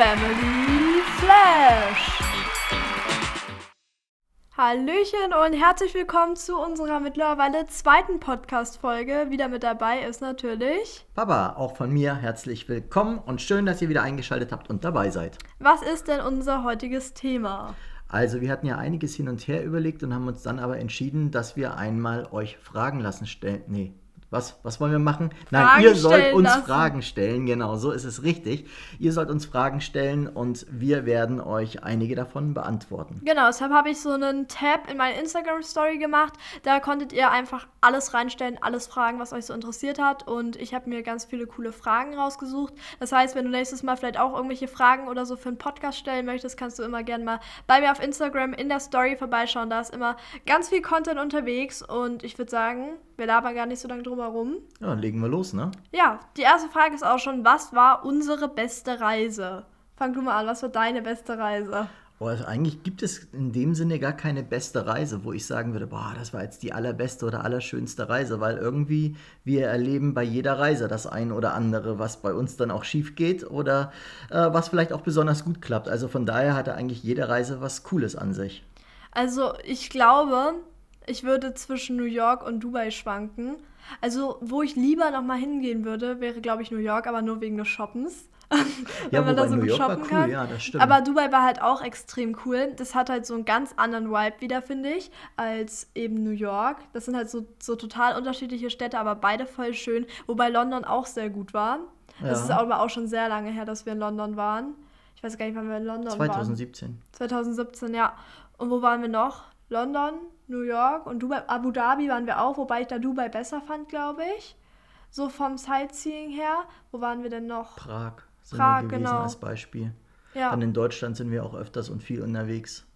Family Flash. Hallöchen und herzlich willkommen zu unserer mittlerweile zweiten Podcast-Folge. Wieder mit dabei ist natürlich Papa, auch von mir herzlich willkommen und schön, dass ihr wieder eingeschaltet habt und dabei seid. Was ist denn unser heutiges Thema? Also, wir hatten ja einiges hin und her überlegt und haben uns dann aber entschieden, dass wir einmal euch Fragen lassen stellen. Nee, was, was wollen wir machen? Nein, Fragen ihr sollt uns lassen. Fragen stellen, genau, so ist es richtig. Ihr sollt uns Fragen stellen und wir werden euch einige davon beantworten. Genau, deshalb habe ich so einen Tab in meine Instagram-Story gemacht. Da konntet ihr einfach alles reinstellen, alles fragen, was euch so interessiert hat. Und ich habe mir ganz viele coole Fragen rausgesucht. Das heißt, wenn du nächstes Mal vielleicht auch irgendwelche Fragen oder so für einen Podcast stellen möchtest, kannst du immer gerne mal bei mir auf Instagram in der Story vorbeischauen. Da ist immer ganz viel Content unterwegs. Und ich würde sagen, wir labern gar nicht so lange drum herum. Ja, dann legen wir los, ne? Ja, die erste Frage ist auch schon, was war unsere beste Reise? Fang du mal an, was war deine beste Reise? Boah, also eigentlich gibt es in dem Sinne gar keine beste Reise, wo ich sagen würde, boah, das war jetzt die allerbeste oder allerschönste Reise, weil irgendwie wir erleben bei jeder Reise das ein oder andere, was bei uns dann auch schief geht oder äh, was vielleicht auch besonders gut klappt. Also von daher hatte eigentlich jede Reise was Cooles an sich. Also ich glaube, ich würde zwischen New York und Dubai schwanken. Also wo ich lieber noch mal hingehen würde, wäre glaube ich New York, aber nur wegen des Shoppens. Ja, Wenn man da so New gut York shoppen cool, kann. ja, das stimmt. Aber Dubai war halt auch extrem cool. Das hat halt so einen ganz anderen Vibe wieder, finde ich, als eben New York. Das sind halt so, so total unterschiedliche Städte, aber beide voll schön. Wobei London auch sehr gut war. Ja. ist aber auch schon sehr lange her, dass wir in London waren. Ich weiß gar nicht, wann wir in London waren. 2017. 2017, ja. Und wo waren wir noch? London, New York und Dubai. Abu Dhabi waren wir auch, wobei ich da Dubai besser fand, glaube ich. So vom Sightseeing her. Wo waren wir denn noch? Prag sind Prag, wir gewesen genau. als Beispiel. Ja. Dann in Deutschland sind wir auch öfters und viel unterwegs.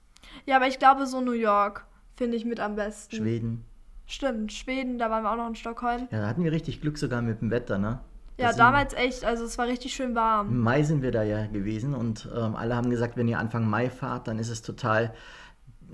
ja, aber ich glaube so New York finde ich mit am besten. Schweden. Stimmt, Schweden, da waren wir auch noch in Stockholm. Ja, da hatten wir richtig Glück sogar mit dem Wetter, ne? Ja, Das damals echt, also es war richtig schön warm. Im Mai sind wir da ja gewesen und ähm, alle haben gesagt, wenn ihr Anfang Mai fahrt, dann ist es total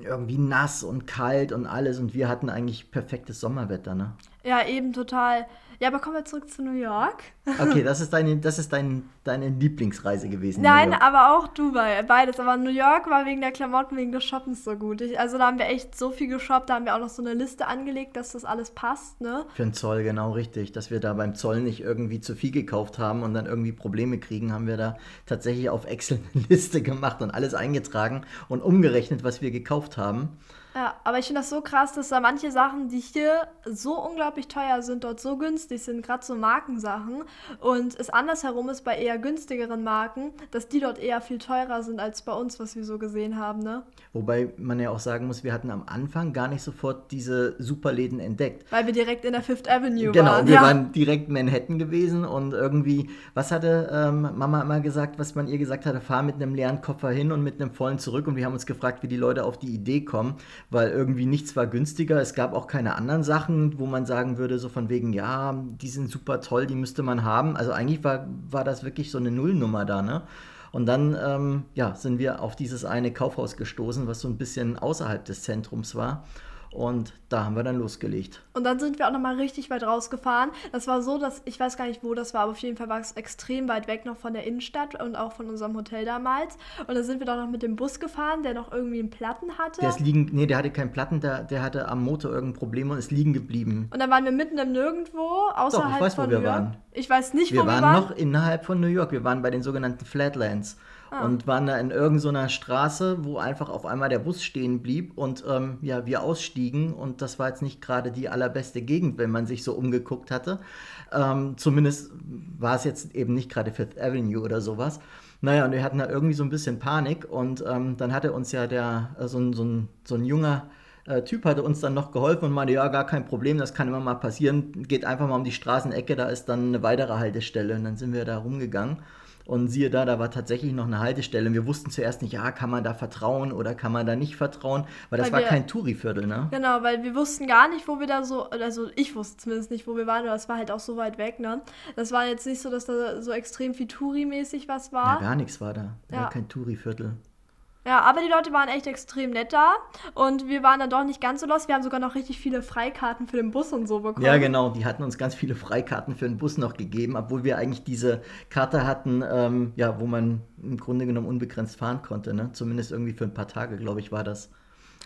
irgendwie nass und kalt und alles und wir hatten eigentlich perfektes Sommerwetter, ne? Ja, eben total. Ja, aber kommen wir zurück zu New York. Okay, das ist deine, das ist dein, deine Lieblingsreise gewesen. Nein, aber auch Dubai, beides. Aber New York war wegen der Klamotten, wegen des Shoppens so gut. Ich, also da haben wir echt so viel geshoppt, da haben wir auch noch so eine Liste angelegt, dass das alles passt, ne? Für den Zoll genau richtig, dass wir da beim Zoll nicht irgendwie zu viel gekauft haben und dann irgendwie Probleme kriegen, haben wir da tatsächlich auf Excel eine Liste gemacht und alles eingetragen und umgerechnet, was wir gekauft haben. Ja, aber ich finde das so krass, dass da manche Sachen, die hier so unglaublich teuer sind, dort so günstig sind, gerade so Markensachen. Und es andersherum ist bei eher günstigeren Marken, dass die dort eher viel teurer sind als bei uns, was wir so gesehen haben, ne? Wobei man ja auch sagen muss, wir hatten am Anfang gar nicht sofort diese Superläden entdeckt. Weil wir direkt in der Fifth Avenue Genau, waren. wir ja. waren direkt in Manhattan gewesen und irgendwie, was hatte ähm, Mama immer gesagt, was man ihr gesagt hatte, fahr mit einem leeren Koffer hin und mit einem vollen zurück und wir haben uns gefragt, wie die Leute auf die Idee kommen, weil irgendwie nichts war günstiger, es gab auch keine anderen Sachen, wo man sagen würde, so von wegen, ja, die sind super toll, die müsste man haben. Also eigentlich war, war das wirklich so eine Nullnummer da, ne? Und dann ähm, ja, sind wir auf dieses eine Kaufhaus gestoßen, was so ein bisschen außerhalb des Zentrums war. Und da haben wir dann losgelegt. Und dann sind wir auch nochmal richtig weit rausgefahren. Das war so, dass ich weiß gar nicht, wo das war, aber auf jeden Fall war es extrem weit weg noch von der Innenstadt und auch von unserem Hotel damals. Und dann sind wir doch noch mit dem Bus gefahren, der noch irgendwie einen Platten hatte. Der ist liegen, nee, der hatte keinen Platten, der, der hatte am Motor irgendein Problem und ist liegen geblieben. und dann waren wir mitten im Nirgendwo, außerhalb weiß, wo von wir New York. waren. Ich weiß nicht, Wir wo waren wir waren. noch innerhalb von New York, wir waren bei den sogenannten Flatlands Ah. und waren da in irgendeiner Straße, wo einfach auf einmal der Bus stehen blieb und ähm, ja, wir ausstiegen und das war jetzt nicht gerade die allerbeste Gegend, wenn man sich so umgeguckt hatte. Ähm, zumindest war es jetzt eben nicht gerade Fifth Avenue oder sowas. Naja, und wir hatten da irgendwie so ein bisschen Panik und ähm, dann hatte uns ja der, äh, so, ein, so, so ein junger äh, Typ hatte uns dann noch geholfen und meinte, ja, gar kein Problem, das kann immer mal passieren. Geht einfach mal um die Straßenecke, da ist dann eine weitere Haltestelle. Und dann sind wir da rumgegangen. Und siehe da, da war tatsächlich noch eine Haltestelle. Und wir wussten zuerst nicht, ja, kann man da vertrauen oder kann man da nicht vertrauen, weil das Weil war wir- kein Touri-Viertel, ne? Genau, weil wir wussten gar nicht, wo wir da so, also ich wusste zumindest nicht, wo wir waren, aber es war halt auch so weit weg, ne? Das war jetzt nicht so, dass da so extrem viel Touri-mäßig was Ja, war. gar nichts war da. Ja. War kein Touri-Viertel. Ja, aber die Leute waren echt extrem nett da und wir waren dann doch nicht ganz so los. Wir haben sogar noch richtig viele Freikarten für den Bus und so bekommen. Ja, genau. Die hatten uns ganz viele Freikarten für den Bus noch gegeben, obwohl wir eigentlich diese Karte hatten, ähm, ja, wo man im Grunde genommen unbegrenzt fahren konnte. Ne? Zumindest irgendwie für ein paar Tage, glaube ich, war das.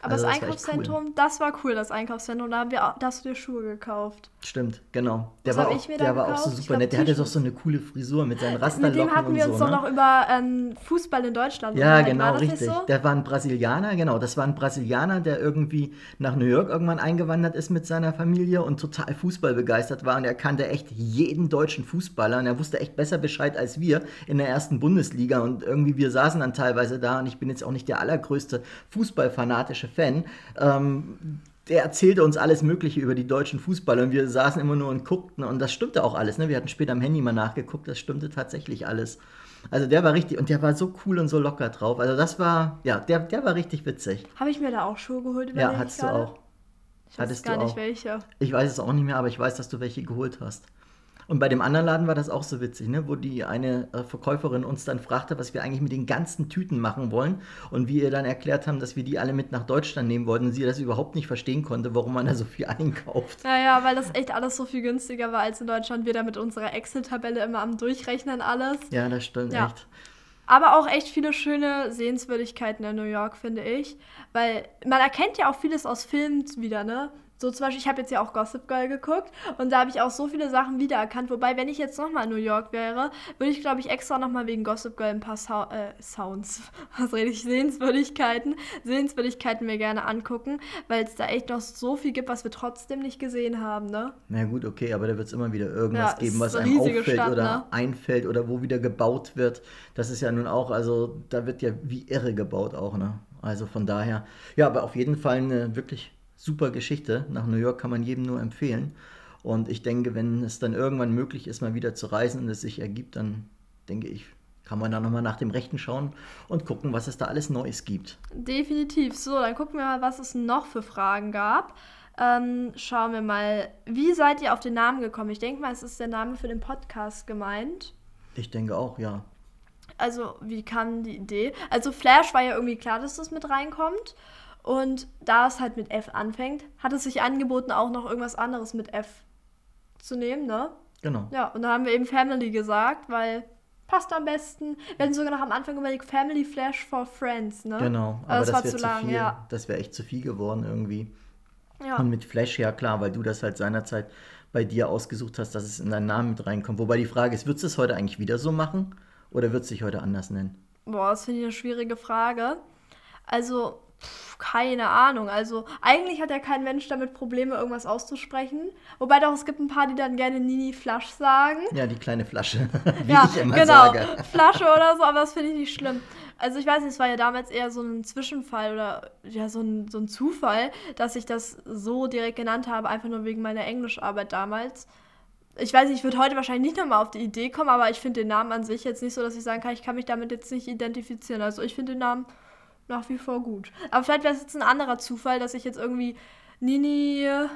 Aber also das, das Einkaufszentrum, cool. das war cool, das Einkaufszentrum. Da, haben wir, da hast du dir Schuhe gekauft. Stimmt, genau. Der, war auch, der war auch so super glaub, nett. Der hatte doch so eine coole Frisur mit seinen Rasterlocken Mit dem hatten wir uns so, doch ne? noch über ähm, Fußball in Deutschland Ja, genau, richtig. So? Der war ein Brasilianer, genau. Das war ein Brasilianer, der irgendwie nach New York irgendwann eingewandert ist mit seiner Familie und total Fußball begeistert war. Und er kannte echt jeden deutschen Fußballer. Und er wusste echt besser Bescheid als wir in der ersten Bundesliga. Und irgendwie, wir saßen dann teilweise da. Und ich bin jetzt auch nicht der allergrößte Fußballfanatische Fan. Ähm, der erzählte uns alles Mögliche über die deutschen Fußballer und wir saßen immer nur und guckten und das stimmte auch alles. Ne? Wir hatten später am Handy mal nachgeguckt, das stimmte tatsächlich alles. Also der war richtig und der war so cool und so locker drauf. Also das war, ja, der, der war richtig witzig. Habe ich mir da auch Schuhe geholt? Ja, hattest du auch. Ich weiß Hattest gar nicht welche. Ich weiß es auch nicht mehr, aber ich weiß, dass du welche geholt hast. Und bei dem anderen Laden war das auch so witzig, ne? wo die eine äh, Verkäuferin uns dann fragte, was wir eigentlich mit den ganzen Tüten machen wollen. Und wir ihr dann erklärt haben, dass wir die alle mit nach Deutschland nehmen wollten und sie das überhaupt nicht verstehen konnte, warum man da so viel einkauft. Naja, weil das echt alles so viel günstiger war als in Deutschland. Wir da mit unserer Excel-Tabelle immer am Durchrechnen alles. Ja, das stimmt ja. echt. Aber auch echt viele schöne Sehenswürdigkeiten in New York, finde ich. Weil man erkennt ja auch vieles aus Filmen wieder, ne? So zum Beispiel, ich habe jetzt ja auch Gossip Girl geguckt und da habe ich auch so viele Sachen wiedererkannt. Wobei, wenn ich jetzt nochmal in New York wäre, würde ich, glaube ich, extra nochmal wegen Gossip Girl ein paar Sou äh, Sounds, was rede ich, Sehenswürdigkeiten, Sehenswürdigkeiten mir gerne angucken, weil es da echt noch so viel gibt, was wir trotzdem nicht gesehen haben, ne? Na gut, okay, aber da wird es immer wieder irgendwas ja, geben, was einem auffällt Stadt, oder ne? einfällt oder wo wieder gebaut wird. Das ist ja nun auch, also da wird ja wie irre gebaut auch, ne? Also von daher, ja, aber auf jeden Fall eine wirklich super Geschichte. Nach New York kann man jedem nur empfehlen. Und ich denke, wenn es dann irgendwann möglich ist, mal wieder zu reisen und es sich ergibt, dann denke ich, kann man da nochmal nach dem Rechten schauen und gucken, was es da alles Neues gibt. Definitiv. So, dann gucken wir mal, was es noch für Fragen gab. Ähm, schauen wir mal, wie seid ihr auf den Namen gekommen? Ich denke mal, es ist der Name für den Podcast gemeint. Ich denke auch, ja. Also, wie kam die Idee? Also, Flash war ja irgendwie klar, dass das mit reinkommt. Und da es halt mit F anfängt, hat es sich angeboten, auch noch irgendwas anderes mit F zu nehmen, ne? Genau. Ja, und dann haben wir eben Family gesagt, weil passt am besten. Wir hatten sogar noch am Anfang überlegt, Family Flash for Friends, ne? Genau, aber, aber das, das war zu lang, viel, ja. Das wäre echt zu viel geworden irgendwie. Ja. Und mit Flash, ja klar, weil du das halt seinerzeit bei dir ausgesucht hast, dass es in deinen Namen mit reinkommt. Wobei die Frage ist, würdest du es heute eigentlich wieder so machen oder wird es sich heute anders nennen? Boah, das finde ich eine schwierige Frage. Also, keine Ahnung. Also eigentlich hat ja kein Mensch damit Probleme, irgendwas auszusprechen. Wobei doch, es gibt ein paar, die dann gerne Nini Flasch sagen. Ja, die kleine Flasche, wie ja, ich immer genau. sage. Flasche oder so, aber das finde ich nicht schlimm. Also ich weiß nicht, es war ja damals eher so ein Zwischenfall oder ja, so ein, so ein Zufall, dass ich das so direkt genannt habe, einfach nur wegen meiner Englischarbeit damals. Ich weiß nicht, ich würde heute wahrscheinlich nicht nochmal auf die Idee kommen, aber ich finde den Namen an sich jetzt nicht so, dass ich sagen kann, ich kann mich damit jetzt nicht identifizieren. Also ich finde den Namen nach wie vor gut. Aber vielleicht wäre es jetzt ein anderer Zufall, dass ich jetzt irgendwie Nini, äh,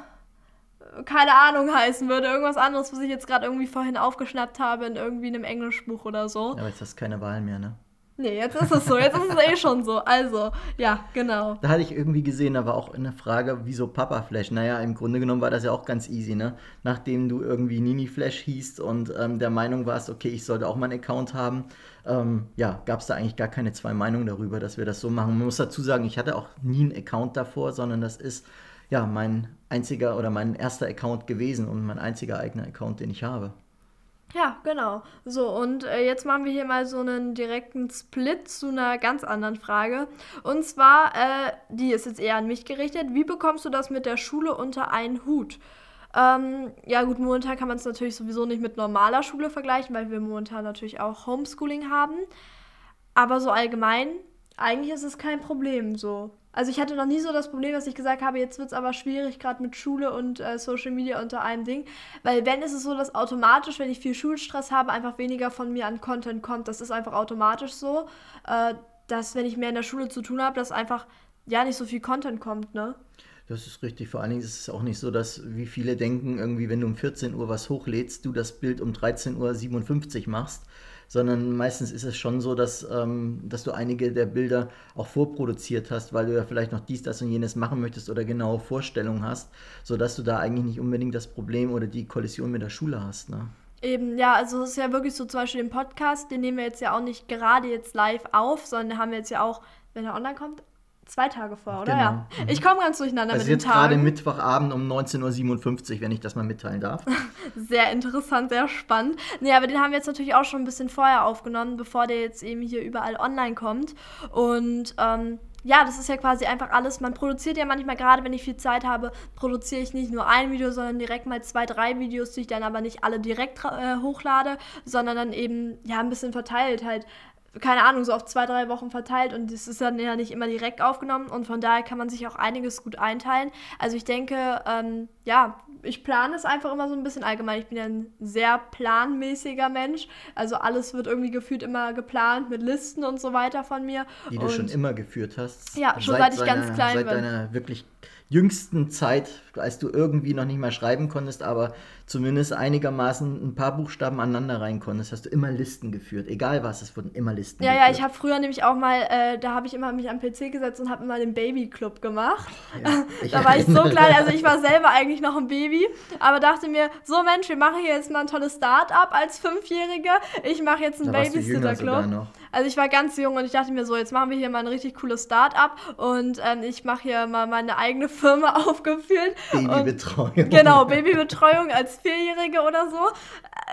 keine Ahnung, heißen würde. Irgendwas anderes, was ich jetzt gerade irgendwie vorhin aufgeschnappt habe in irgendwie einem Englischbuch oder so. Aber jetzt hast du keine Wahl mehr, ne? Nee, jetzt ist es so. Jetzt ist es eh schon so. Also, ja, genau. Da hatte ich irgendwie gesehen, war auch eine Frage, wieso Papa Flash? Naja, im Grunde genommen war das ja auch ganz easy, ne? Nachdem du irgendwie Nini Flash hießt und ähm, der Meinung warst, okay, ich sollte auch mal einen Account haben, ähm, ja, gab es da eigentlich gar keine zwei Meinungen darüber, dass wir das so machen. Man muss dazu sagen, ich hatte auch nie einen Account davor, sondern das ist ja mein einziger oder mein erster Account gewesen und mein einziger eigener Account, den ich habe. Ja, genau. So, und äh, jetzt machen wir hier mal so einen direkten Split zu einer ganz anderen Frage. Und zwar, äh, die ist jetzt eher an mich gerichtet. Wie bekommst du das mit der Schule unter einen Hut? Ähm, ja, gut, momentan kann man es natürlich sowieso nicht mit normaler Schule vergleichen, weil wir momentan natürlich auch Homeschooling haben. Aber so allgemein, eigentlich ist es kein Problem so. Also ich hatte noch nie so das Problem, dass ich gesagt habe, jetzt wird es aber schwierig, gerade mit Schule und äh, Social Media unter einem Ding. Weil wenn ist es so, dass automatisch, wenn ich viel Schulstress habe, einfach weniger von mir an Content kommt. Das ist einfach automatisch so, äh, dass wenn ich mehr in der Schule zu tun habe, dass einfach ja nicht so viel Content kommt, ne? Das ist richtig. Vor allen Dingen ist es auch nicht so, dass wie viele denken, irgendwie, wenn du um 14 Uhr was hochlädst, du das Bild um 13.57 Uhr machst sondern meistens ist es schon so, dass, ähm, dass du einige der Bilder auch vorproduziert hast, weil du ja vielleicht noch dies, das und jenes machen möchtest oder genaue Vorstellungen hast, sodass du da eigentlich nicht unbedingt das Problem oder die Kollision mit der Schule hast. Ne? Eben, ja, also es ist ja wirklich so zum Beispiel den Podcast, den nehmen wir jetzt ja auch nicht gerade jetzt live auf, sondern haben wir jetzt ja auch, wenn er online kommt, zwei Tage vor, oder? Genau. Ja. Mhm. Ich komme ganz durcheinander also mit den Tagen. gerade Mittwochabend um 19.57 Uhr, wenn ich das mal mitteilen darf. sehr interessant, sehr spannend. Nee, aber den haben wir jetzt natürlich auch schon ein bisschen vorher aufgenommen, bevor der jetzt eben hier überall online kommt. Und ähm, ja, das ist ja quasi einfach alles. Man produziert ja manchmal, gerade wenn ich viel Zeit habe, produziere ich nicht nur ein Video, sondern direkt mal zwei, drei Videos, die ich dann aber nicht alle direkt äh, hochlade, sondern dann eben ja ein bisschen verteilt halt keine Ahnung, so auf zwei, drei Wochen verteilt und das ist dann ja nicht immer direkt aufgenommen und von daher kann man sich auch einiges gut einteilen. Also ich denke, ähm, ja, ich plane es einfach immer so ein bisschen allgemein. Ich bin ja ein sehr planmäßiger Mensch. Also alles wird irgendwie gefühlt immer geplant mit Listen und so weiter von mir. Die du schon immer geführt hast. Ja, schon seit, seit ich ganz klein seit bin. Seit deiner wirklich jüngsten Zeit, als du irgendwie noch nicht mal schreiben konntest, aber zumindest einigermaßen ein paar Buchstaben aneinander rein konntest, hast du immer Listen geführt. Egal was, es wurden immer Listen ja, geführt. Ja, ich habe früher nämlich auch mal, äh, da habe ich immer mich am PC gesetzt und habe immer den Babyclub gemacht. Ja, da war ich so klein, also ich war selber eigentlich noch ein Baby, aber dachte mir, so Mensch, wir machen hier jetzt mal ein tolles Start-up als Fünfjährige. Ich mache jetzt einen Babysitter-Club. Also ich war ganz jung und ich dachte mir so, jetzt machen wir hier mal ein richtig cooles Start-up und ähm, ich mache hier mal meine eigene Firma aufgeführt. Babybetreuung. genau, Babybetreuung als Vierjährige oder so.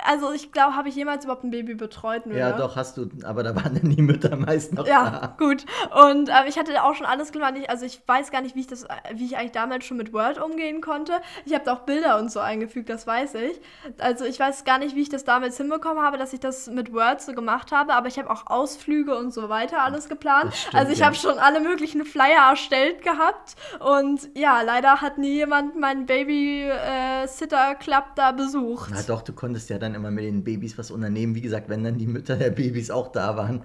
Also ich glaube, habe ich jemals überhaupt ein Baby betreut? Nur, ja, ne? doch, hast du, aber da waren dann die Mütter meist noch ja, da. gut. Und äh, ich hatte auch schon alles gemacht. Also ich weiß gar nicht, wie ich das, wie ich eigentlich damals schon mit Word umgehen konnte. Ich habe da auch Bilder und so eingefügt, das weiß ich. Also ich weiß gar nicht, wie ich das damals hinbekommen habe, dass ich das mit Word so gemacht habe, aber ich habe auch Ausflüge und so weiter alles geplant. Stimmt, also ich ja. habe schon alle möglichen Flyer erstellt gehabt und ja, leider hat nie jemand meinen Baby-Sitter-Club äh, da besucht. Na doch, du konntest ja dann immer mit den Babys was unternehmen. Wie gesagt, wenn dann die Mütter der Babys auch da waren,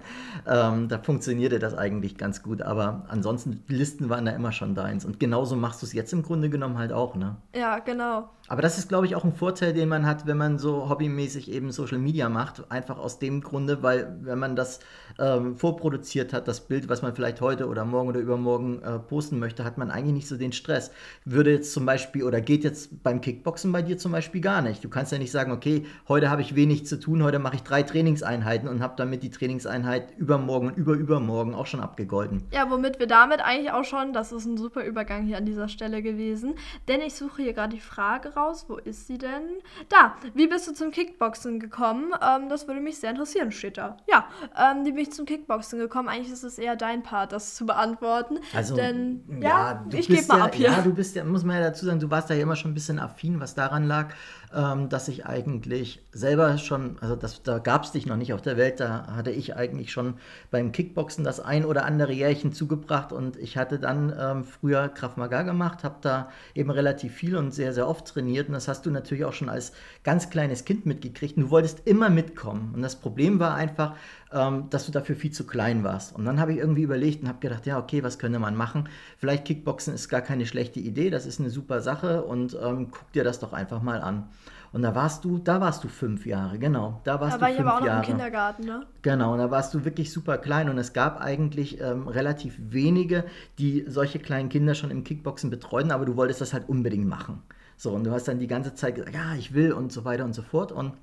ähm, da funktionierte das eigentlich ganz gut. Aber ansonsten, Listen waren da immer schon deins. Und genauso machst du es jetzt im Grunde genommen halt auch, ne? Ja, genau. Aber das ist, glaube ich, auch ein Vorteil, den man hat, wenn man so hobbymäßig eben Social Media macht. Einfach aus dem Grunde, weil wenn man das ähm, vorproduziert hat, das Bild, was man vielleicht heute oder morgen oder übermorgen äh, posten möchte, hat man eigentlich nicht so den Stress. Würde jetzt zum Beispiel oder geht jetzt beim Kickboxen bei dir zum Beispiel gar nicht. Du kannst ja nicht sagen, okay, heute habe ich wenig zu tun, heute mache ich drei Trainingseinheiten und habe damit die Trainingseinheit übermorgen und überübermorgen auch schon abgegolten. Ja, womit wir damit eigentlich auch schon, das ist ein super Übergang hier an dieser Stelle gewesen, denn ich suche hier gerade die Frage raus raus. Wo ist sie denn? Da. Wie bist du zum Kickboxen gekommen? Ähm, das würde mich sehr interessieren, steht da. Ja, ähm, wie bin ich zum Kickboxen gekommen? Eigentlich ist es eher dein Part, das zu beantworten. Also, Denn, ja, ja ich gebe mal ja, ab hier. Ja, du bist ja, muss man ja dazu sagen, du warst da ja immer schon ein bisschen affin, was daran lag, ähm, dass ich eigentlich selber schon, also das, da gab es dich noch nicht auf der Welt, da hatte ich eigentlich schon beim Kickboxen das ein oder andere Jährchen zugebracht und ich hatte dann ähm, früher Krav Maga gemacht, habe da eben relativ viel und sehr, sehr oft trainiert und das hast du natürlich auch schon als ganz kleines Kind mitgekriegt und du wolltest immer mitkommen und das Problem war einfach, ähm, dass du dafür viel zu klein warst. Und dann habe ich irgendwie überlegt und habe gedacht, ja, okay, was könnte man machen? Vielleicht Kickboxen ist gar keine schlechte Idee, das ist eine super Sache und ähm, guck dir das doch einfach mal an. Und da warst du, da warst du fünf Jahre, genau. Da warst da war du fünf ich aber auch Jahre. noch im Kindergarten, ne? Genau, und da warst du wirklich super klein und es gab eigentlich ähm, relativ wenige, die solche kleinen Kinder schon im Kickboxen betreuten, aber du wolltest das halt unbedingt machen. So, und du hast dann die ganze Zeit gesagt, ja, ich will und so weiter und so fort. Und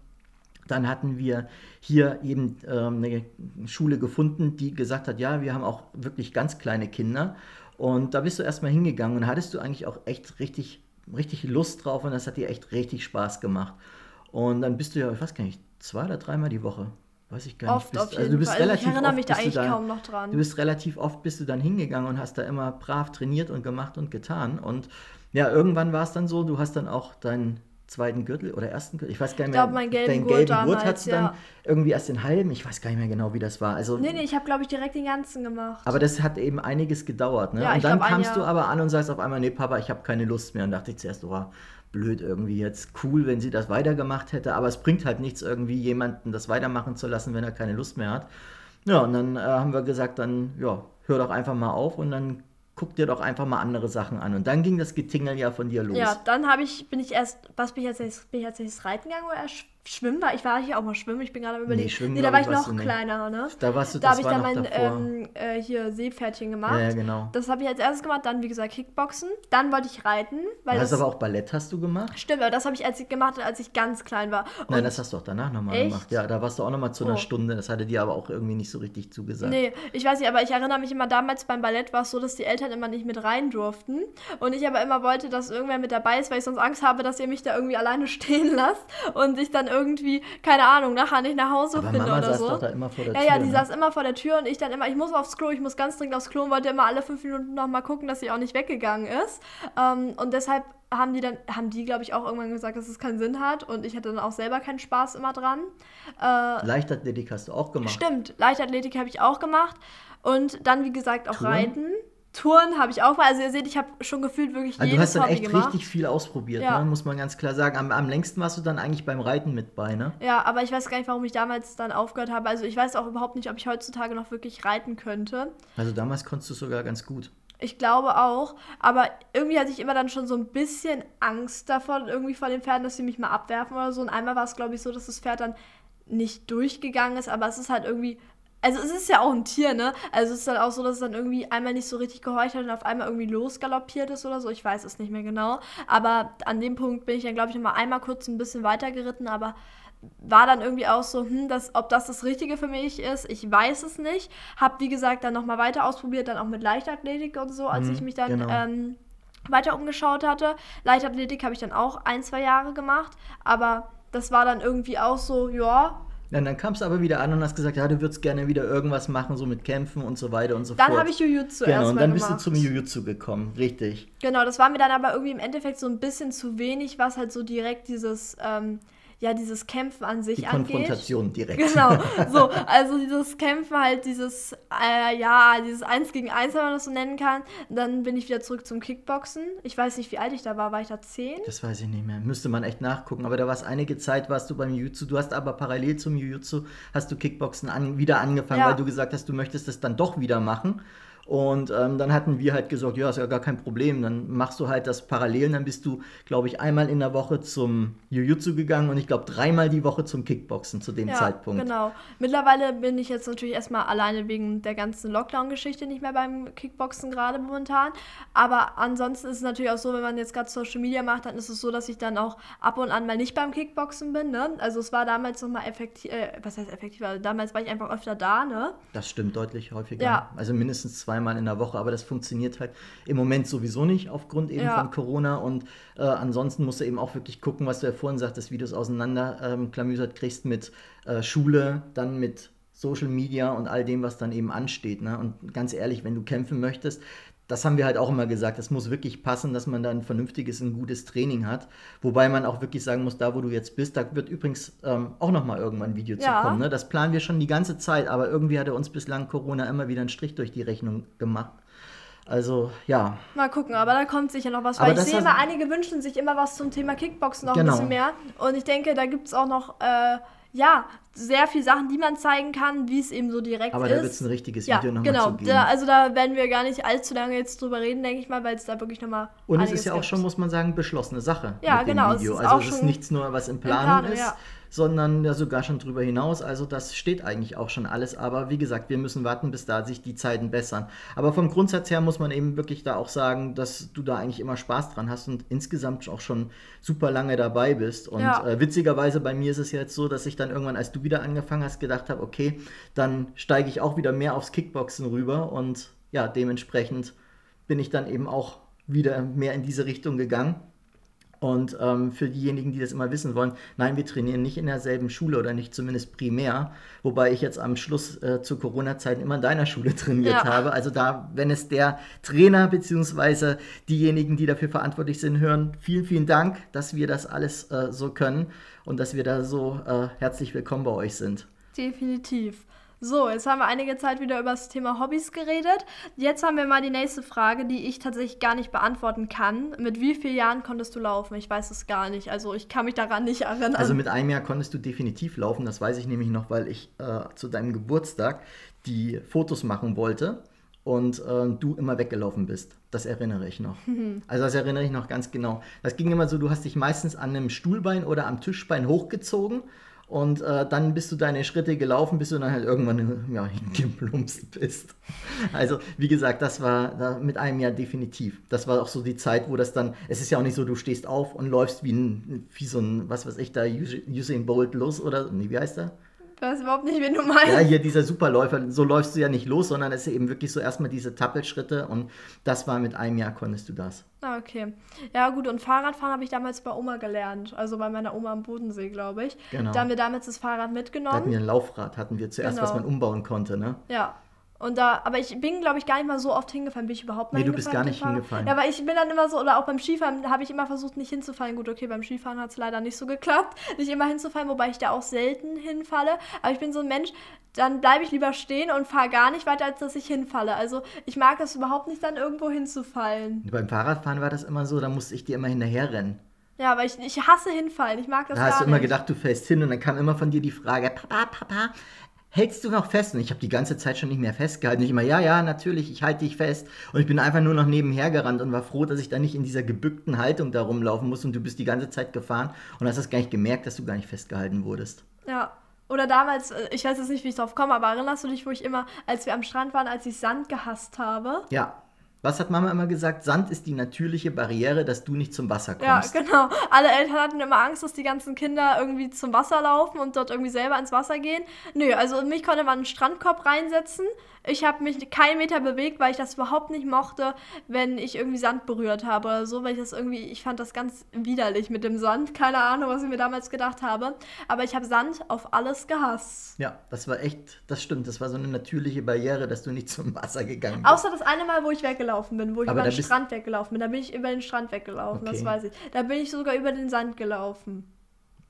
dann hatten wir hier eben ähm, eine Schule gefunden, die gesagt hat, ja, wir haben auch wirklich ganz kleine Kinder. Und da bist du erstmal hingegangen und hattest du eigentlich auch echt richtig, richtig Lust drauf und das hat dir echt richtig Spaß gemacht. Und dann bist du ja, ich weiß gar nicht, zwei oder dreimal die Woche. Weiß ich gar oft, nicht. Bist, also du bist Fall. relativ ich erinnere mich da eigentlich da, kaum noch dran. Du bist relativ oft bist du dann hingegangen und hast da immer brav trainiert und gemacht und getan. Und ja, irgendwann war es dann so, du hast dann auch deinen zweiten Gürtel oder ersten Gürtel. Ich weiß gar nicht mehr. Ich glaube, mein gelben deinen gelben Gurt hattest du ja. dann irgendwie erst den halben. Ich weiß gar nicht mehr genau, wie das war. Also, nee, nee, ich habe, glaube ich, direkt den ganzen gemacht. Aber das hat eben einiges gedauert. Ne? Ja, und dann glaub, kamst du aber an und sagst auf einmal, nee, Papa, ich habe keine Lust mehr. Und dachte ich zuerst, oh, blöd irgendwie jetzt cool, wenn sie das weitergemacht hätte. Aber es bringt halt nichts, irgendwie jemanden das weitermachen zu lassen, wenn er keine Lust mehr hat. Ja, und dann äh, haben wir gesagt, dann, ja, hör doch einfach mal auf und dann guck dir doch einfach mal andere Sachen an. Und dann ging das Getingel ja von dir los. Ja, dann ich, bin ich erst, was bin ich als nächstes, bin ich als reiten gegangen oder erst schwimmen? War, ich war hier auch mal schwimmen, ich bin gerade am überlegen. Nee, schwimmen, nee, da war ich, noch kleiner, ne? Da warst du, Da das habe ich dann mein ähm, äh, hier Seepferdchen gemacht. Ja, ja, genau. Das habe ich als erstes gemacht, dann wie gesagt Kickboxen. Dann wollte ich reiten, weil Du hast das aber auch Ballett hast du gemacht? stimmt, aber das habe ich als gemacht, als ich ganz klein war. Nein, Und- das hast du auch danach nochmal gemacht. Ja, da warst du auch nochmal zu einer Oh. Stunde. Das hatte dir aber auch irgendwie nicht so richtig zugesagt. Nee, ich weiß nicht, aber ich erinnere mich immer, damals beim Ballett war es so, dass die Eltern immer nicht mit rein durften. Und ich aber immer wollte, dass irgendwer mit dabei ist, weil ich sonst Angst habe, dass ihr mich da irgendwie alleine stehen lasst und ich dann irgendwie, keine Ahnung, nachher nicht nach Hause aber finde Mama oder saß so. doch da immer vor der ja, Tür. ja, die ne? saß immer vor der Tür und ich dann immer, ich muss aufs Klo, ich muss ganz dringend aufs Klo und wollte immer alle fünf Minuten nochmal gucken, dass sie auch nicht weggegangen ist. Ähm, und deshalb haben die dann, haben die, glaube ich, auch irgendwann gesagt, dass es keinen Sinn hat und ich hatte dann auch selber keinen Spaß immer dran. Äh, Leichtathletik hast du auch gemacht. Stimmt, Leichtathletik habe ich auch gemacht. Und dann, wie gesagt, auch Touren? Reiten. Touren habe ich auch mal. Also ihr seht, ich habe schon gefühlt wirklich Also du jedes hast dann Hobby echt gemacht. richtig viel ausprobiert, Ja. ne? muss man ganz klar sagen. Am, am längsten warst du dann eigentlich beim Reiten mit bei, ne? Ja, aber ich weiß gar nicht, warum ich damals dann aufgehört habe. Also ich weiß auch überhaupt nicht, ob ich heutzutage noch wirklich reiten könnte. Also damals konntest du sogar ganz gut. Ich glaube auch, aber irgendwie hatte ich immer dann schon so ein bisschen Angst davon, irgendwie vor den Pferden, dass sie mich mal abwerfen oder so. Und einmal war es, glaube ich, so, dass das Pferd dann nicht durchgegangen ist, aber es ist halt irgendwie. Also es ist ja auch ein Tier, ne? Also es ist dann auch so, dass es dann irgendwie einmal nicht so richtig gehorcht hat und auf einmal irgendwie losgaloppiert ist oder so. Ich weiß es nicht mehr genau. Aber an dem Punkt bin ich dann, glaube ich, noch mal einmal kurz ein bisschen weiter geritten, aber war dann irgendwie auch so, hm, das, ob das das Richtige für mich ist, ich weiß es nicht. Hab, wie gesagt, dann nochmal weiter ausprobiert, dann auch mit Leichtathletik und so, als Mhm, ich mich dann genau. ähm, weiter umgeschaut hatte. Leichtathletik habe ich dann auch ein, zwei Jahre gemacht, aber das war dann irgendwie auch so, ja. Ja, dann kamst du aber wieder an und hast gesagt, ja, du würdest gerne wieder irgendwas machen, so mit Kämpfen und so weiter und so Dann fort. habe ich Jujutsu Genau, erstmal und dann bist gemacht. du zum Jujutsu gekommen, richtig. Genau, das war mir dann aber irgendwie im Endeffekt so ein bisschen zu wenig, was halt so direkt dieses, ähm, ja, dieses Kämpfen an sich Die angeht. Konfrontation direkt. Genau, so, also dieses Kämpfen halt, dieses, äh, ja, dieses Eins gegen Eins, wenn man das so nennen kann. Dann bin ich wieder zurück zum Kickboxen. Ich weiß nicht, wie alt ich da war, war ich da zehn? Das weiß ich nicht mehr. Müsste man echt nachgucken. Aber da war es einige Zeit, warst du beim Jiu-Jitsu. Du hast aber parallel zum Jiu-Jitsu, hast du Kickboxen an, wieder angefangen, Ja. weil du gesagt hast, du möchtest das dann doch wieder machen. Und ähm, dann hatten wir halt gesagt, ja, ist ja gar kein Problem. Dann machst du halt das parallel. Und dann bist du, glaube ich, einmal in der Woche zum Jiu-Jitsu gegangen und ich glaube dreimal die Woche zum Kickboxen zu dem Ja, Zeitpunkt. genau. Mittlerweile bin ich jetzt natürlich erstmal alleine wegen der ganzen Lockdown-Geschichte nicht mehr beim Kickboxen gerade momentan. Aber ansonsten ist es natürlich auch so, wenn man jetzt gerade Social Media macht, dann ist es so, dass ich dann auch ab und an mal nicht beim Kickboxen bin. Ne? Also es war damals nochmal effektiv, äh, was heißt effektiv? Also damals war ich einfach öfter da, ne? Das stimmt deutlich häufiger. Ja. Also mindestens zweimal in der Woche, aber das funktioniert halt im Moment sowieso nicht aufgrund eben Ja. von Corona. Und äh, ansonsten musst du eben auch wirklich gucken, was du ja vorhin sagtest, wie du es auseinander ähm, klamüsert kriegst mit äh, Schule, dann mit Social Media und all dem, was dann eben ansteht. Ne? Und ganz ehrlich, wenn du kämpfen möchtest, das haben wir halt auch immer gesagt, es muss wirklich passen, dass man da ein vernünftiges, ein gutes Training hat. Wobei man auch wirklich sagen muss, da wo du jetzt bist, da wird übrigens ähm, auch nochmal irgendwann ein Video Ja. zu kommen. Ne? Das planen wir schon die ganze Zeit, aber irgendwie hat er uns bislang Corona immer wieder einen Strich durch die Rechnung gemacht. Also ja, Mal gucken, aber da kommt sicher noch was. Aber Weil ich das sehe immer, einige wünschen sich immer was zum Thema Kickboxen noch Genau. ein bisschen mehr. Und ich denke, da gibt es auch noch, äh, ja, sehr viele Sachen, die man zeigen kann, wie es eben so direkt aber ist. da wird es ein richtiges ja, Video nochmal genau. zu geben. Da, also da werden wir gar nicht allzu lange jetzt drüber reden, denke ich mal, weil es da wirklich nochmal. Und es ist ja auch schon, muss man sagen, beschlossene Sache Ja, mit dem genau, es Video. ist also es ist nichts nur, was in Planung, Planung, ist, ja. Sondern ja sogar schon drüber hinaus. Also das steht eigentlich auch schon alles. Aber wie gesagt, wir müssen warten, bis da sich die Zeiten bessern. Aber vom Grundsatz her muss man eben wirklich da auch sagen, dass du da eigentlich immer Spaß dran hast und insgesamt auch schon super lange dabei bist. Und Ja. äh, witzigerweise bei mir ist es jetzt so, dass ich dann irgendwann, als du wieder angefangen hast, gedacht habe, okay, dann steige ich auch wieder mehr aufs Kickboxen rüber und ja, dementsprechend bin ich dann eben auch wieder mehr in diese Richtung gegangen. Und ähm, für diejenigen, die das immer wissen wollen, nein, wir trainieren nicht in derselben Schule oder nicht zumindest primär, wobei ich jetzt am Schluss äh, zu Corona-Zeiten immer in deiner Schule trainiert Ja. habe. Also da, wenn es der Trainer bzw. diejenigen, die dafür verantwortlich sind, hören, vielen, vielen Dank, dass wir das alles äh, so können und dass wir da so äh, herzlich willkommen bei euch sind. Definitiv. So, jetzt haben wir einige Zeit wieder über das Thema Hobbys geredet. Jetzt haben wir mal die nächste Frage, die ich tatsächlich gar nicht beantworten kann. Mit wie vielen Jahren konntest du laufen? Ich weiß es gar nicht. Also ich kann mich daran nicht erinnern. Also mit einem Jahr konntest du definitiv laufen, das weiß ich nämlich noch, weil ich äh, zu deinem Geburtstag die Fotos machen wollte. und äh, du immer weggelaufen bist. Das erinnere ich noch. Also das erinnere ich noch ganz genau. Das ging immer so, du hast dich meistens an einem Stuhlbein oder am Tischbein hochgezogen und äh, dann bist du deine Schritte gelaufen, bis du dann halt irgendwann ja, hingeplumpst bist. Also, wie gesagt, das war da mit einem Jahr definitiv. Das war auch so die Zeit, wo das dann, es ist ja auch nicht so, du stehst auf und läufst wie, ein, wie so ein, was weiß ich, da Usain Bolt los oder, nee, wie heißt der? Ich weiß überhaupt nicht, wen du meinst. Ja, hier dieser Superläufer, so läufst du ja nicht los, sondern es ist eben wirklich so erstmal diese Tappelschritte und das war mit einem Jahr konntest du das. Ah, okay. Ja, gut, und Fahrradfahren habe ich damals bei Oma gelernt, also bei meiner Oma am Bodensee, glaube ich. Genau. Da haben wir damals das Fahrrad mitgenommen. Da hatten wir ein Laufrad, hatten wir zuerst, genau. was man umbauen konnte, ne? Ja, und da, aber ich bin, glaube ich, gar nicht mal so oft hingefallen. Bin ich überhaupt mal Nee, du bist gar nicht hingefallen. Ja, weil ich bin dann immer so, oder auch beim Skifahren habe ich immer versucht, nicht hinzufallen. Gut, okay, beim Skifahren hat es leider nicht so geklappt, nicht immer hinzufallen, wobei ich da auch selten hinfalle. Aber ich bin so ein Mensch, dann bleibe ich lieber stehen und fahre gar nicht weiter, als dass ich hinfalle. Also ich mag das überhaupt nicht, dann irgendwo hinzufallen. Beim Fahrradfahren war das immer so, da musste ich dir immer hinterher rennen. Ja, aber ich, ich hasse hinfallen. Ich mag das da gar nicht. Da hast du immer gedacht, du fällst hin und dann kam immer von dir die Frage, Papa, Papa, hältst du noch fest? Und ich habe die ganze Zeit schon nicht mehr festgehalten. Ich immer, ja, ja, natürlich, ich halte dich fest. Und ich bin einfach nur noch nebenher gerannt und war froh, dass ich da nicht in dieser gebückten Haltung da rumlaufen muss und du bist die ganze Zeit gefahren und hast das gar nicht gemerkt, dass du gar nicht festgehalten wurdest. Ja. Oder damals, äh, ich weiß jetzt nicht, wie ich drauf komme, aber erinnerst du dich, wo ich immer, als wir am Strand waren, als ich Sand gehasst habe? Ja. Was hat Mama immer gesagt? Sand ist die natürliche Barriere, dass du nicht zum Wasser kommst. Ja, genau. Alle Eltern hatten immer Angst, dass die ganzen Kinder irgendwie zum Wasser laufen und dort irgendwie selber ins Wasser gehen. Nö, also mich konnte man einen Strandkorb reinsetzen. Ich habe mich keinen Meter bewegt, weil ich das überhaupt nicht mochte, wenn ich irgendwie Sand berührt habe oder so, weil ich das irgendwie, ich fand das ganz widerlich mit dem Sand. Keine Ahnung, was ich mir damals gedacht habe. Aber ich habe Sand auf alles gehasst. Ja, das war echt, das stimmt. Das war so eine natürliche Barriere, dass du nicht zum Wasser gegangen bist. Außer das eine Mal, wo ich weggelaufen bin, wo ich Aber über den Strand weggelaufen bin. Da bin ich über den Strand weggelaufen, okay. das weiß ich. Da bin ich sogar über den Sand gelaufen.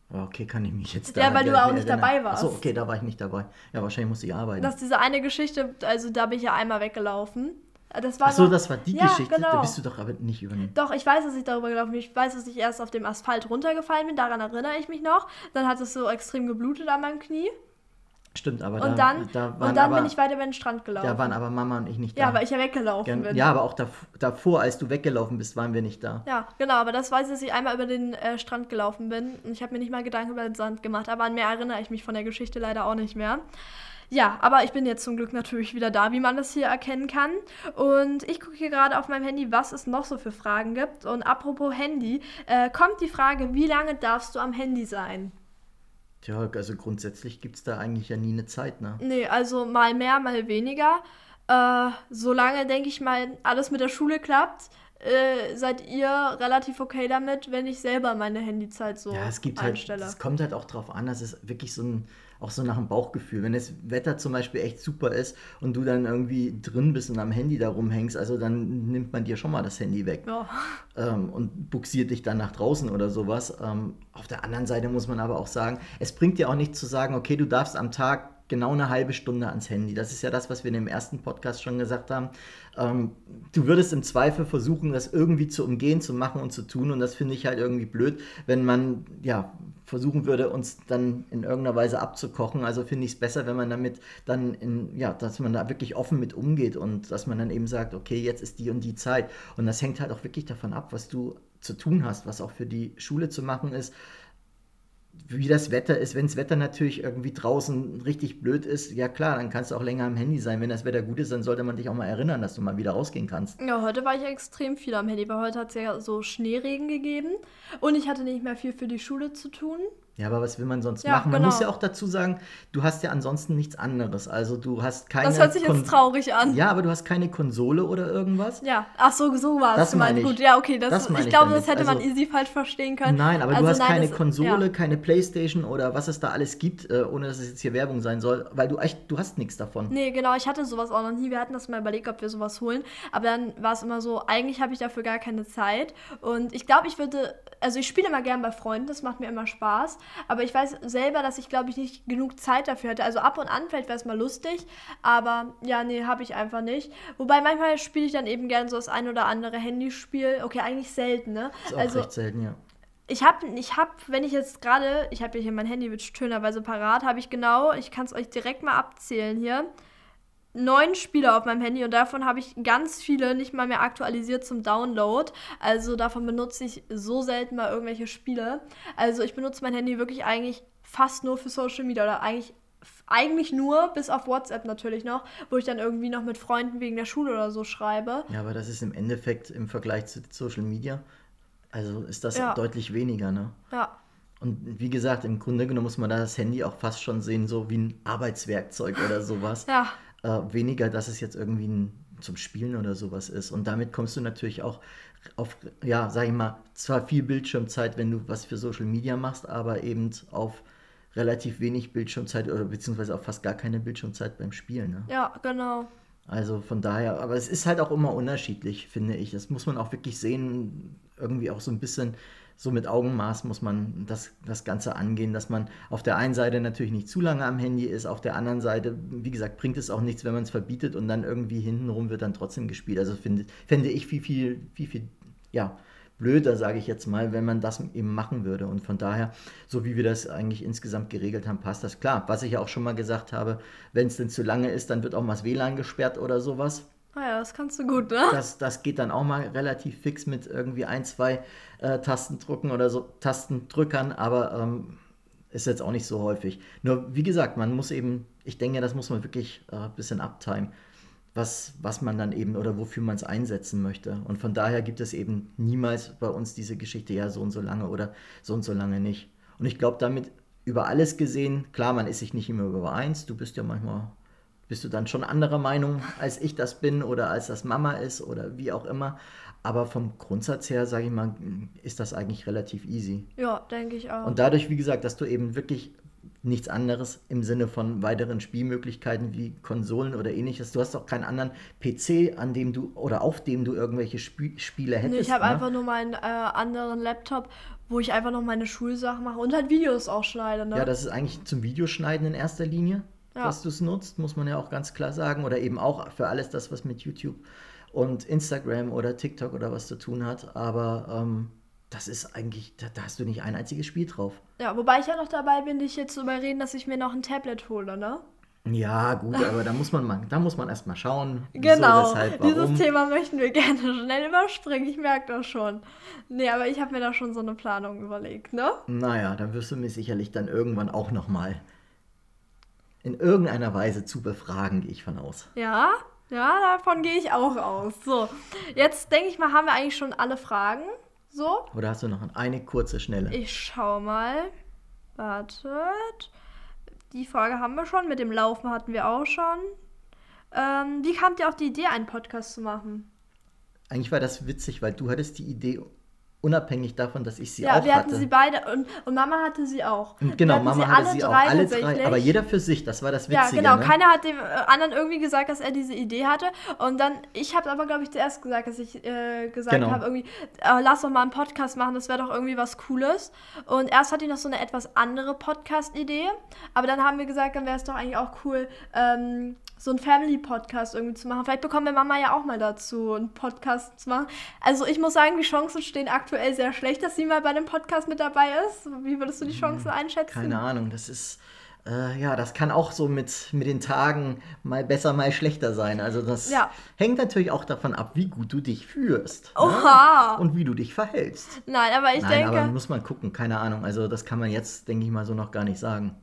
Okay, kann ich mich jetzt da Ja, weil du auch nicht dabei warst. Achso, okay, da war ich nicht dabei. Ja, wahrscheinlich musste ich arbeiten. Das ist diese eine Geschichte, also da bin ich ja einmal weggelaufen. Das war Achso, noch, das war die ja, Geschichte? Genau. Da bist du doch aber nicht übernehmen. Doch, ich weiß, dass ich darüber gelaufen bin. Ich weiß, dass ich erst auf dem Asphalt runtergefallen bin. Daran erinnere ich mich noch. Dann hat es so extrem geblutet an meinem Knie. Stimmt, aber und da, dann, da und dann aber, bin ich weiter über den Strand gelaufen. Da waren aber Mama und ich nicht da. Ja, weil ich ja weggelaufen Gen bin. Ja, aber auch davor, als du weggelaufen bist, waren wir nicht da. Ja, genau, aber das weiß ich, dass ich einmal über den äh, Strand gelaufen bin. Und ich habe mir nicht mal Gedanken über den Sand gemacht. Aber an mehr erinnere ich mich von der Geschichte leider auch nicht mehr. Ja, aber ich bin jetzt zum Glück natürlich wieder da, wie man das hier erkennen kann. Und ich gucke hier gerade auf meinem Handy, was es noch so für Fragen gibt. Und apropos Handy, äh, kommt die Frage, wie lange darfst du am Handy sein? Tja, also grundsätzlich gibt es da eigentlich ja nie eine Zeit, ne? Nee, also mal mehr, mal weniger. Äh, solange, denke ich mal, alles mit der Schule klappt, äh, seid ihr relativ okay damit, wenn ich selber meine Handyzeit so ja, es gibt halt, einstelle. Halt, es kommt halt auch drauf an, dass es wirklich so ein auch so nach dem Bauchgefühl. Wenn das Wetter zum Beispiel echt super ist und du dann irgendwie drin bist und am Handy da rumhängst, also dann nimmt man dir schon mal das Handy weg ja. ähm, und buxiert dich dann nach draußen oder sowas. Ähm, auf der anderen Seite muss man aber auch sagen, es bringt dir auch nichts zu sagen, okay, du darfst am Tag genau eine halbe Stunde ans Handy. Das ist ja das, was wir in dem ersten Podcast schon gesagt haben. Ähm, du würdest im Zweifel versuchen, das irgendwie zu umgehen, zu machen und zu tun. Und das finde ich halt irgendwie blöd, wenn man ja versuchen würde, uns dann in irgendeiner Weise abzukochen. Also finde ich es besser, wenn man damit dann in, ja, dass man da wirklich offen mit umgeht und dass man dann eben sagt, okay, jetzt ist die und die Zeit. Und das hängt halt auch wirklich davon ab, was du zu tun hast, was auch für die Schule zu machen ist wie das Wetter ist. Wenn das Wetter natürlich irgendwie draußen richtig blöd ist, ja klar, dann kannst du auch länger am Handy sein. Wenn das Wetter gut ist, dann sollte man dich auch mal erinnern, dass du mal wieder rausgehen kannst. Ja, heute war ich extrem viel am Handy, weil heute hat es ja so Schneeregen gegeben und ich hatte nicht mehr viel für die Schule zu tun. Ja, aber was will man sonst ja, machen? Man genau. muss ja auch dazu sagen, du hast ja ansonsten nichts anderes. Also du hast keine. Das hört sich Kon jetzt traurig an. Ja, aber du hast keine Konsole oder irgendwas. Ja, ach so, so war es. Ich. Gut, ja, okay. Das, das ich, ich glaube, das hätte also, man easy falsch verstehen können. Nein, aber also du hast nein, keine das, Konsole, ja. keine Playstation oder was es da alles gibt, äh, ohne dass es jetzt hier Werbung sein soll, weil du echt, du hast nichts davon. Nee, genau, ich hatte sowas auch noch nie. Wir hatten das mal überlegt, ob wir sowas holen. Aber dann war es immer so, eigentlich habe ich dafür gar keine Zeit. Und ich glaube, ich würde, also ich spiele immer gern bei Freunden, das macht mir immer Spaß. Aber ich weiß selber, dass ich, glaube ich, nicht genug Zeit dafür hatte. Also ab und an vielleicht wäre es mal lustig, aber ja, nee, habe ich einfach nicht. Wobei manchmal spiele ich dann eben gerne so das ein oder andere Handyspiel. Okay, eigentlich selten, ne? Ist auch also, recht selten, ja. Ich habe, ich hab, wenn ich jetzt gerade, ich habe hier mein Handy mit schönerweise parat, habe ich genau, ich kann es euch direkt mal abzählen hier, neun Spiele auf meinem Handy und davon habe ich ganz viele nicht mal mehr aktualisiert zum Download. Also davon benutze ich so selten mal irgendwelche Spiele. Also ich benutze mein Handy wirklich eigentlich fast nur für Social Media oder eigentlich eigentlich nur, bis auf WhatsApp natürlich noch, wo ich dann irgendwie noch mit Freunden wegen der Schule oder so schreibe. Ja, aber das ist im Endeffekt im Vergleich zu Social Media, also ist das ja. deutlich weniger, ne? Ja. Und wie gesagt, im Grunde genommen muss man da das Handy auch fast schon sehen, so wie ein Arbeitswerkzeug oder sowas. ja. Äh, weniger, dass es jetzt irgendwie ein, zum Spielen oder sowas ist. Und damit kommst du natürlich auch auf, ja, sag ich mal, zwar viel Bildschirmzeit, wenn du was für Social Media machst, aber eben auf relativ wenig Bildschirmzeit oder beziehungsweise auch fast gar keine Bildschirmzeit beim Spielen. Ne? Ja, genau. Also von daher, aber es ist halt auch immer unterschiedlich, finde ich. Das muss man auch wirklich sehen, irgendwie auch so ein bisschen so mit Augenmaß muss man das, das Ganze angehen, dass man auf der einen Seite natürlich nicht zu lange am Handy ist, auf der anderen Seite, wie gesagt, bringt es auch nichts, wenn man es verbietet und dann irgendwie hintenrum wird dann trotzdem gespielt. Also finde, fände ich viel, viel, viel, viel, ja, blöder, sage ich jetzt mal, wenn man das eben machen würde. Und von daher, so wie wir das eigentlich insgesamt geregelt haben, passt das klar. Was ich ja auch schon mal gesagt habe, wenn es denn zu lange ist, dann wird auch mal das WLAN gesperrt oder sowas. Ah ja, das kannst du gut, ne? Das, das geht dann auch mal relativ fix mit irgendwie ein, zwei äh, Tastendrücken oder so Tastendrückern, aber ähm, ist jetzt auch nicht so häufig. Nur wie gesagt, man muss eben, ich denke, das muss man wirklich äh, ein bisschen abtimen was, was man dann eben oder wofür man es einsetzen möchte. Und von daher gibt es eben niemals bei uns diese Geschichte, ja, so und so lange oder so und so lange nicht. Und ich glaube, damit über alles gesehen, klar, man ist sich nicht immer übereins, du bist ja manchmal, bist du dann schon anderer Meinung, als ich das bin oder als das Mama ist oder wie auch immer. Aber vom Grundsatz her, sage ich mal, ist das eigentlich relativ easy. Ja, denke ich auch. Und dadurch, wie gesagt, dass du eben wirklich nichts anderes im Sinne von weiteren Spielmöglichkeiten wie Konsolen oder ähnliches. Du hast auch keinen anderen PC, an dem du oder auf dem du irgendwelche Sp Spiele hättest. Nee, ich habe ne? einfach nur meinen äh, anderen Laptop, wo ich einfach noch meine Schulsachen mache und halt Videos auch schneide. Ne? Ja, das ist eigentlich zum Videoschneiden in erster Linie, ja. dass du es nutzt, muss man ja auch ganz klar sagen. Oder eben auch für alles das, was mit YouTube und Instagram oder TikTok oder was zu tun hat. Aber ähm, das ist eigentlich, da, da, hast du nicht ein einziges Spiel drauf. Ja, wobei ich ja noch dabei bin, dich jetzt zu überreden, dass ich mir noch ein Tablet hole, ne? Ja, gut, aber da muss man mal, da muss man erstmal schauen. Genau, weshalb, dieses Thema möchten wir gerne schnell überspringen, ich merke das schon. Nee, aber ich habe mir da schon so eine Planung überlegt, ne? Naja, dann wirst du mich sicherlich dann irgendwann auch nochmal in irgendeiner Weise zu befragen, gehe ich von aus. Ja, ja, davon gehe ich auch aus. So, jetzt denke ich mal, haben wir eigentlich schon alle Fragen. So. Oder hast du noch eine kurze, schnelle? Ich schau mal. Wartet. Die Frage haben wir schon. Mit dem Laufen hatten wir auch schon. Ähm, wie kam dir auch die Idee, einen Podcast zu machen? Eigentlich war das witzig, weil du hattest die Idee unabhängig davon, dass ich sie ja, auch hatte. Ja, wir hatten sie beide und, und, Mama hatte sie auch. Genau, Mama sie hatte sie auch. Alle drei, aber jeder für sich, das war das Witzige. Ja, genau, ne? keiner hat dem anderen irgendwie gesagt, dass er diese Idee hatte. Und dann, ich habe aber, glaube ich, zuerst gesagt, dass ich äh, gesagt genau. habe, irgendwie, äh, lass doch mal einen Podcast machen, das wäre doch irgendwie was Cooles. Und erst hatte ich noch so eine etwas andere Podcast-Idee, aber dann haben wir gesagt, dann wäre es doch eigentlich auch cool, ähm, so einen Family-Podcast irgendwie zu machen. Vielleicht bekommen wir Mama ja auch mal dazu, einen Podcast zu machen. Also ich muss sagen, die Chancen stehen aktuell sehr schlecht, dass sie mal bei dem Podcast mit dabei ist. Wie würdest du die Chancen einschätzen? Keine Ahnung, das ist... Äh, ja, das kann auch so mit, mit den Tagen mal besser, mal schlechter sein. Also das ja. hängt natürlich auch davon ab, wie gut du dich führst. Ne? Oha! Ne? Und wie du dich verhältst. Nein, aber ich Nein, denke... aber muss man gucken, keine Ahnung. Also das kann man jetzt, denke ich mal, so noch gar nicht sagen.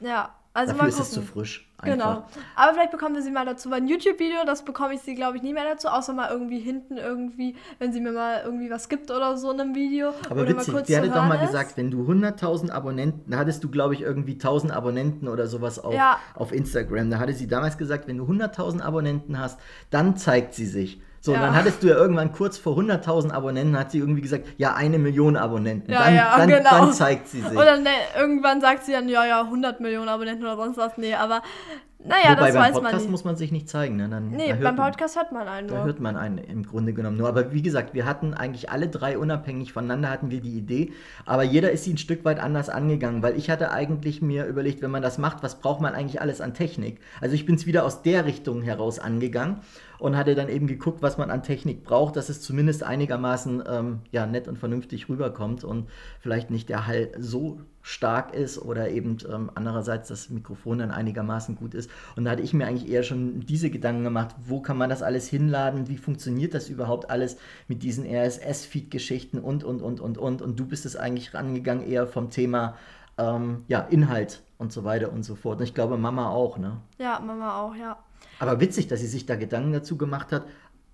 Ja, also Dafür ist es zu frisch. Einfach. Genau. Aber vielleicht bekommen wir sie mal dazu. Bei ein YouTube-Video, das bekomme ich sie, glaube ich, nie mehr dazu, außer mal irgendwie hinten irgendwie, wenn sie mir mal irgendwie was gibt oder so in einem Video. Aber oder witzig, die hatte doch mal ist. gesagt, wenn du 100.000 Abonnenten, da hattest du, glaube ich, irgendwie 1.000 Abonnenten oder sowas auf, ja. auf Instagram. Da hatte sie damals gesagt, wenn du 100.000 Abonnenten hast, dann zeigt sie sich. So, ja. dann hattest du ja irgendwann kurz vor 100.000 Abonnenten, hat sie irgendwie gesagt, ja, eine Million Abonnenten. Ja, dann, ja, dann, genau. dann zeigt sie sich. Oder ne, irgendwann sagt sie dann, ja, ja, 100 Millionen Abonnenten oder sonst was. Nee, aber naja, Wobei das beim weiß Podcast man muss man sich nicht zeigen. Ne? Dann, nee, beim Podcast hört man einen. Da hört man einen im Grunde genommen nur. Aber wie gesagt, wir hatten eigentlich alle drei unabhängig voneinander hatten wir die Idee. Aber jeder ist sie ein Stück weit anders angegangen, weil ich hatte eigentlich mir überlegt, wenn man das macht, was braucht man eigentlich alles an Technik? Also ich bin es wieder aus der Richtung heraus angegangen und hatte dann eben geguckt, was man an Technik braucht, dass es zumindest einigermaßen ähm, ja, nett und vernünftig rüberkommt und vielleicht nicht der Hall so stark ist oder eben ähm, andererseits das Mikrofon dann einigermaßen gut ist. Und da hatte ich mir eigentlich eher schon diese Gedanken gemacht, wo kann man das alles hinladen, wie funktioniert das überhaupt alles mit diesen RSS-Feed-Geschichten und, und, und, und, und. Und du bist es eigentlich rangegangen eher vom Thema ähm, ja, Inhalt und so weiter und so fort. Und ich glaube, Mama auch, ne? Ja, Mama auch, ja. Aber witzig, dass sie sich da Gedanken dazu gemacht hat,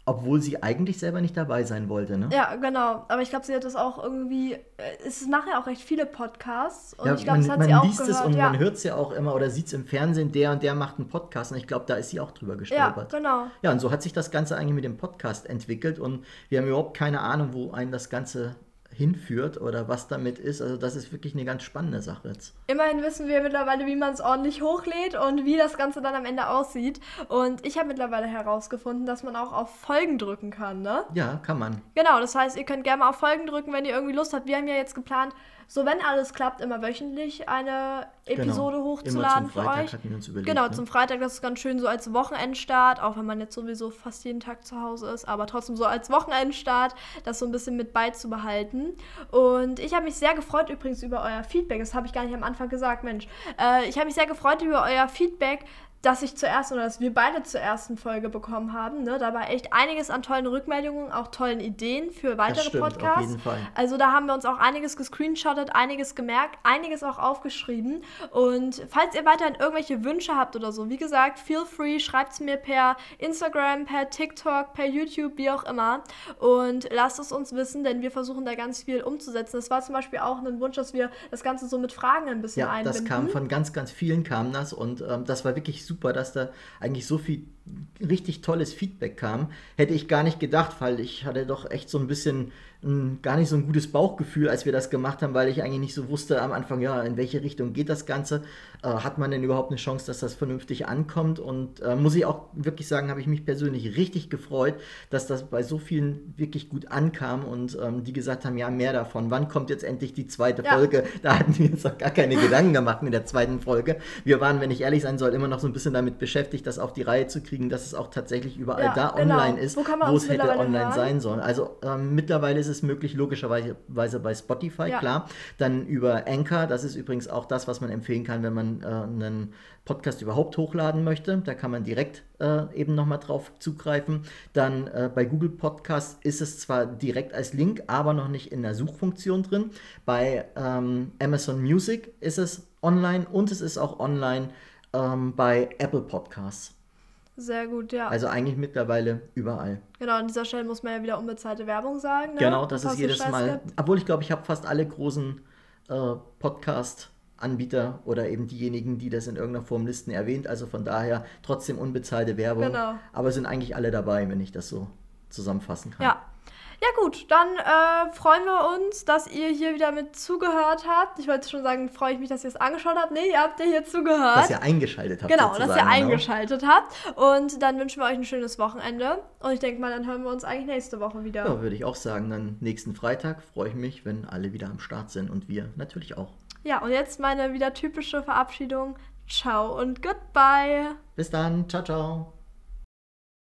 obwohl sie eigentlich selber nicht dabei sein wollte, ne? Ja, genau. Aber ich glaube, sie hat das auch irgendwie. Äh, es ist nachher auch recht viele Podcasts. Und ja, ich glaube, das hat man sie auch liest gehört. es und ja. man hört es ja auch immer oder sieht es im Fernsehen, der und der macht einen Podcast. Und ich glaube, da ist sie auch drüber Ja, gestolpert. genau. Ja, und so hat sich das Ganze eigentlich mit dem Podcast entwickelt und wir haben überhaupt keine Ahnung, wo einen das Ganze hinführt oder was damit ist. Also das ist wirklich eine ganz spannende Sache jetzt. Immerhin wissen wir mittlerweile, wie man es ordentlich hochlädt und wie das Ganze dann am Ende aussieht. Und ich habe mittlerweile herausgefunden, dass man auch auf Folgen drücken kann, ne? Ja, kann man. Genau, das heißt, ihr könnt gerne mal auf Folgen drücken, wenn ihr irgendwie Lust habt. Wir haben ja jetzt geplant, so wenn alles klappt, immer wöchentlich eine Episode Genau. hochzuladen für euch. hatten wir uns überlegt. Genau, ne? zum Freitag, das ist ganz schön so als Wochenendstart, auch wenn man jetzt sowieso fast jeden Tag zu Hause ist, aber trotzdem so als Wochenendstart, das so ein bisschen mit beizubehalten. Und ich habe mich sehr gefreut übrigens über euer Feedback, das habe ich gar nicht am Anfang gesagt, Mensch. Äh, ich habe mich sehr gefreut über euer Feedback, dass ich zuerst oder dass wir beide zur ersten Folge bekommen haben. Ne? Da war echt einiges an tollen Rückmeldungen, auch tollen Ideen für weitere stimmt, Podcasts. Also da haben wir uns auch einiges gescreenshottet, einiges gemerkt, einiges auch aufgeschrieben. Und falls ihr weiterhin irgendwelche Wünsche habt oder so, wie gesagt, feel free, schreibt es mir per Instagram, per TikTok, per YouTube, wie auch immer. Und lasst es uns wissen, denn wir versuchen da ganz viel umzusetzen. Das war zum Beispiel auch ein Wunsch, dass wir das Ganze so mit Fragen ein bisschen Ja, einbinden. das kam von ganz, ganz vielen kam das und ähm, das war wirklich super, dass da eigentlich so viel richtig tolles Feedback kam. Hätte ich gar nicht gedacht, weil ich hatte doch echt so ein bisschen gar nicht so ein gutes Bauchgefühl, als wir das gemacht haben, weil ich eigentlich nicht so wusste am Anfang, ja, in welche Richtung geht das Ganze. Äh, hat man denn überhaupt eine Chance, dass das vernünftig ankommt? Und äh, muss ich auch wirklich sagen, habe ich mich persönlich richtig gefreut, dass das bei so vielen wirklich gut ankam und ähm, die gesagt haben, ja, mehr davon. Wann kommt jetzt endlich die zweite Ja. Folge? Da hatten wir uns auch gar keine Gedanken gemacht mit der zweiten Folge. Wir waren, wenn ich ehrlich sein soll, immer noch so ein bisschen damit beschäftigt, das auf die Reihe zu kriegen, dass es auch tatsächlich überall Ja, da genau. online ist, Wo wo es hätte online hören? sein sollen. Also ähm, mittlerweile ist es möglich, logischerweise Weise bei Spotify, Ja. klar. Dann über Anchor, das ist übrigens auch das, was man empfehlen kann, wenn man äh, einen Podcast überhaupt hochladen möchte. Da kann man direkt äh, eben nochmal drauf zugreifen. Dann äh, bei Google Podcast ist es zwar direkt als Link, aber noch nicht in der Suchfunktion drin. Bei ähm, Amazon Music ist es online und es ist auch online ähm, bei Apple Podcasts. Sehr gut, ja. Also eigentlich mittlerweile überall. genau, an dieser Stelle muss man ja wieder unbezahlte Werbung sagen. Ne? Genau, das ist es jedes Mal. gibt. Obwohl ich glaube, ich habe fast alle großen äh, Podcast-Anbieter oder eben diejenigen, die das in irgendeiner Form listen, erwähnt. Also von daher trotzdem unbezahlte Werbung. Genau. Aber sind eigentlich alle dabei, wenn ich das so zusammenfassen kann. Ja. Ja gut, dann äh, freuen wir uns, dass ihr hier wieder mit zugehört habt. Ich wollte schon sagen, freue ich mich, dass ihr es angeschaut habt. Nee, ihr habt ja hier zugehört. Dass ihr eingeschaltet habt. genau, dass ihr genau. eingeschaltet habt. Und dann wünschen wir euch ein schönes Wochenende. Und ich denke mal, dann hören wir uns eigentlich nächste Woche wieder. Ja, würde ich auch sagen. Dann nächsten Freitag freue ich mich, wenn alle wieder am Start sind und wir natürlich auch. Ja, und jetzt meine wieder typische Verabschiedung. Ciao und goodbye. Bis dann. Ciao, ciao.